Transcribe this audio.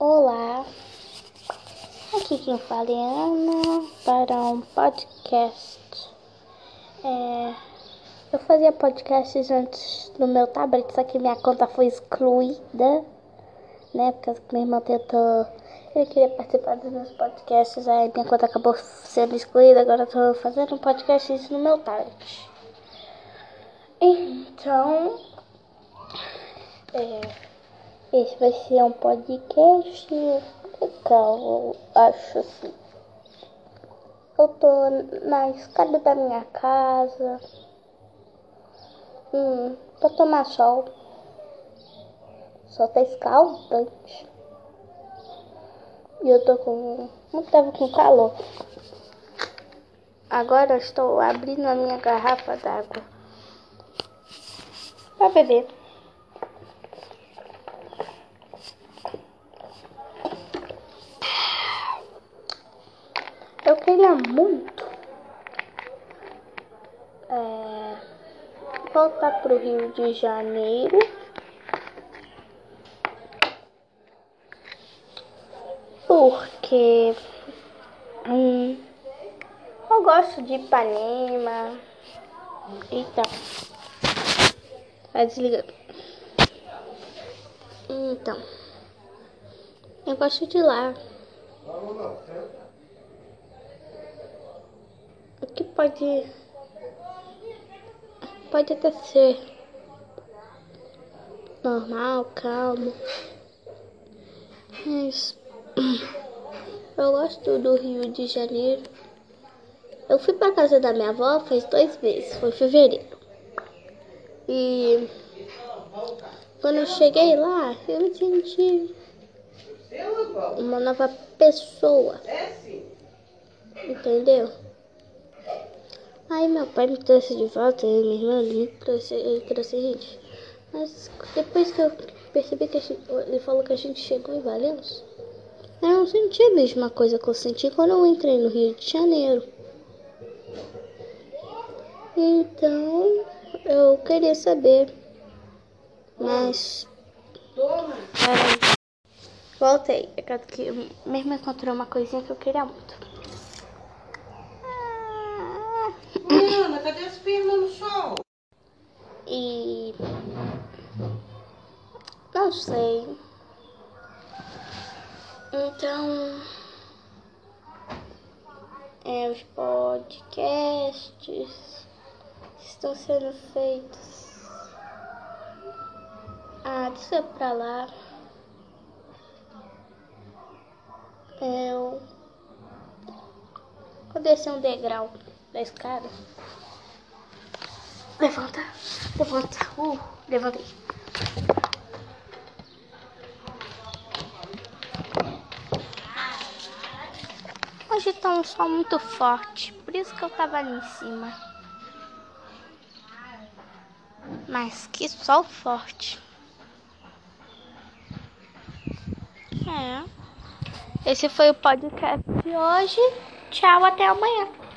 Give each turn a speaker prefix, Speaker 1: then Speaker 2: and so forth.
Speaker 1: Olá, aqui quem fala é Ana para um podcast. É, eu fazia podcasts antes no meu tablet, só que minha conta foi excluída, né? Porque minha irmã tentou. Ele queria participar dos meus podcasts, aí minha conta acabou sendo excluída. Agora eu tô fazendo um podcast no meu tablet. Então. É, esse vai ser um podcast legal, eu acho assim. Eu tô na escada da minha casa. Hum, pra tomar sol. Só tá escaldante. E eu tô com. Não tava com calor. Agora eu estou abrindo a minha garrafa d'água. Pra beber. Queria muito é, voltar pro Rio de Janeiro. Porque hum, eu gosto de Ipanema. Eita. Vai desligando. Então. Eu gosto de lá. Que pode. Pode até ser normal, calmo. Mas. Eu gosto do Rio de Janeiro. Eu fui pra casa da minha avó faz dois meses, foi em fevereiro. E quando eu cheguei lá, eu senti uma nova pessoa. Entendeu? Aí meu pai me trouxe de volta, e minha irmã me trouxe, ele trouxe a gente. Mas depois que eu percebi que gente, ele falou que a gente chegou em Valença, eu não senti a mesma coisa que eu senti quando eu entrei no Rio de Janeiro. Então, eu queria saber. Mas. Peraí. Voltei. É que minha irmã encontrou uma coisinha que eu queria muito.
Speaker 2: Ana, cadê as firmas no sol?
Speaker 1: E. Não sei. Então. É, os podcasts estão sendo feitos. Ah, deixa pra lá. Eu. Vou descer um degrau da escada. Levanta, levanta. Uh, levantei. Hoje tá um sol muito forte, por isso que eu tava ali em cima. Mas que sol forte. É. Esse foi o podcast de hoje. Tchau, até amanhã.